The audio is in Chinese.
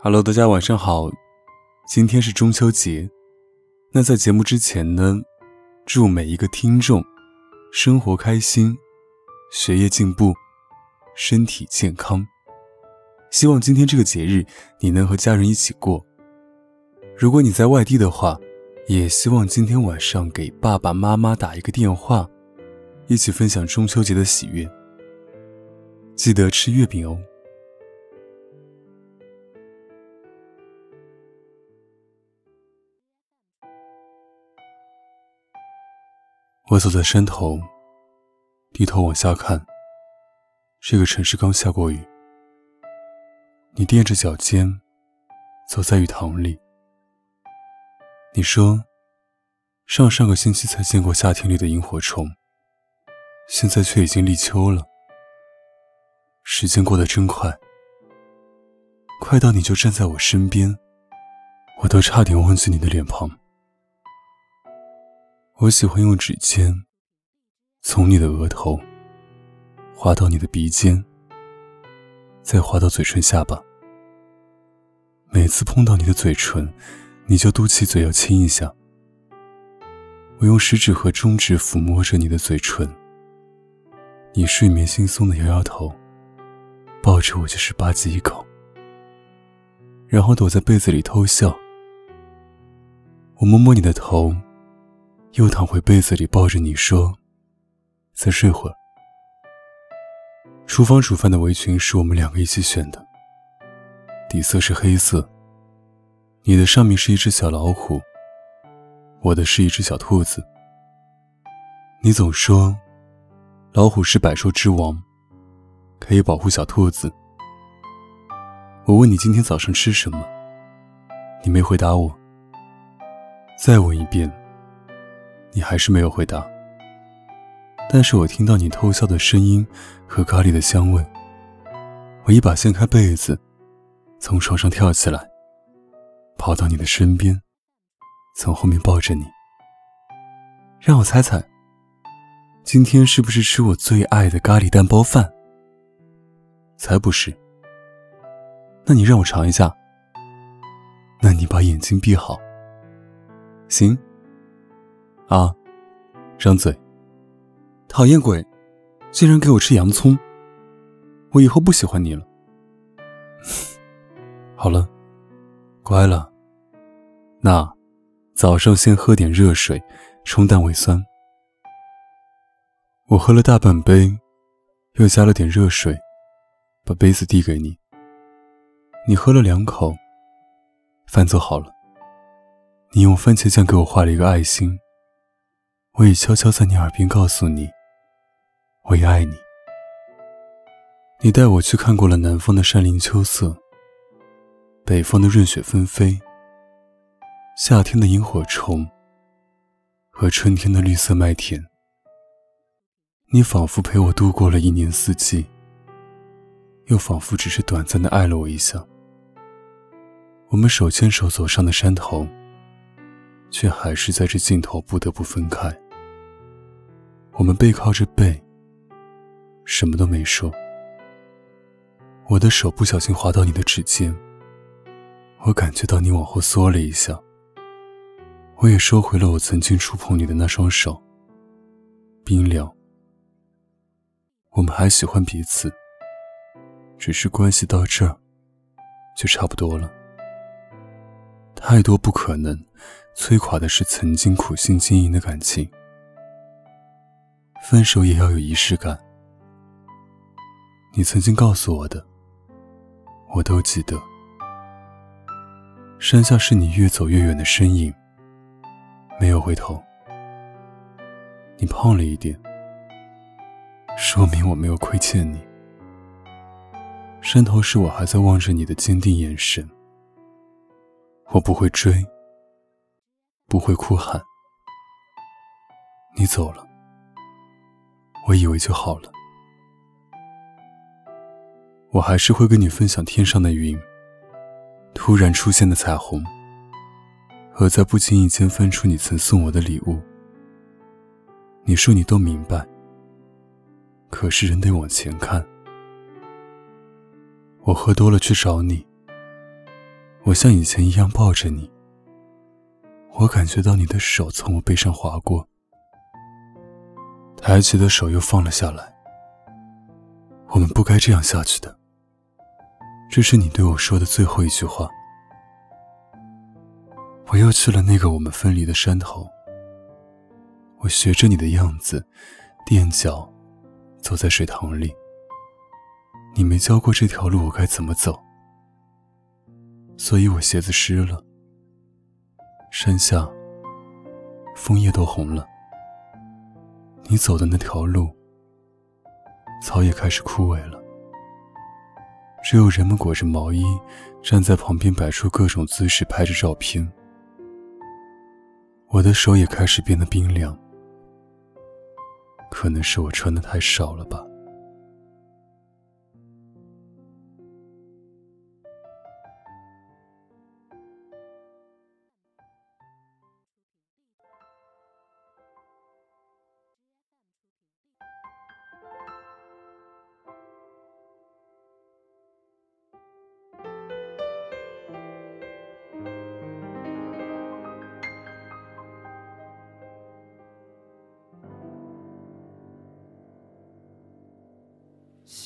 Hello，大家晚上好，今天是中秋节。那在节目之前呢，祝每一个听众生活开心，学业进步，身体健康。希望今天这个节日你能和家人一起过。如果你在外地的话，也希望今天晚上给爸爸妈妈打一个电话，一起分享中秋节的喜悦。记得吃月饼哦。我走在山头，低头往下看。这个城市刚下过雨，你踮着脚尖，走在雨塘里。你说，上上个星期才见过夏天里的萤火虫，现在却已经立秋了。时间过得真快，快到你就站在我身边，我都差点忘记你的脸庞。我喜欢用指尖，从你的额头滑到你的鼻尖，再滑到嘴唇下巴。每次碰到你的嘴唇，你就嘟起嘴要亲一下。我用食指和中指抚摸着你的嘴唇，你睡眠惺忪的摇摇头，抱着我就是吧唧一口，然后躲在被子里偷笑。我摸摸你的头。又躺回被子里，抱着你说：“再睡会儿。”厨房煮饭的围裙是我们两个一起选的，底色是黑色。你的上面是一只小老虎，我的是一只小兔子。你总说，老虎是百兽之王，可以保护小兔子。我问你今天早上吃什么，你没回答我。再问一遍。你还是没有回答，但是我听到你偷笑的声音和咖喱的香味。我一把掀开被子，从床上跳起来，跑到你的身边，从后面抱着你。让我猜猜，今天是不是吃我最爱的咖喱蛋包饭？才不是。那你让我尝一下。那你把眼睛闭好。行。啊！张嘴！讨厌鬼，竟然给我吃洋葱！我以后不喜欢你了。好了，乖了。那早上先喝点热水，冲淡胃酸。我喝了大半杯，又加了点热水，把杯子递给你。你喝了两口，饭做好了。你用番茄酱给我画了一个爱心。我也悄悄在你耳边告诉你，我也爱你。你带我去看过了南方的山林秋色，北方的润雪纷飞，夏天的萤火虫和春天的绿色麦田。你仿佛陪我度过了一年四季，又仿佛只是短暂的爱了我一下。我们手牵手走上的山头，却还是在这尽头不得不分开。我们背靠着背，什么都没说。我的手不小心滑到你的指尖，我感觉到你往后缩了一下。我也收回了我曾经触碰你的那双手，冰凉。我们还喜欢彼此，只是关系到这儿，就差不多了。太多不可能，摧垮的是曾经苦心经营的感情。分手也要有仪式感。你曾经告诉我的，我都记得。山下是你越走越远的身影，没有回头。你胖了一点，说明我没有亏欠你。山头是我还在望着你的坚定眼神。我不会追，不会哭喊。你走了。我以为就好了，我还是会跟你分享天上的云，突然出现的彩虹，和在不经意间翻出你曾送我的礼物。你说你都明白，可是人得往前看。我喝多了去找你，我像以前一样抱着你，我感觉到你的手从我背上划过，抬起的手又放了下来。我们不该这样下去的。这是你对我说的最后一句话。我又去了那个我们分离的山头，我学着你的样子，垫脚，走在水塘里。你没教过这条路我该怎么走，所以我鞋子湿了。山下，枫叶都红了。你走的那条路，草也开始枯萎了。只有人们裹着毛衣，站在旁边摆出各种姿势拍着照片。我的手也开始变得冰凉，可能是我穿的太少了吧。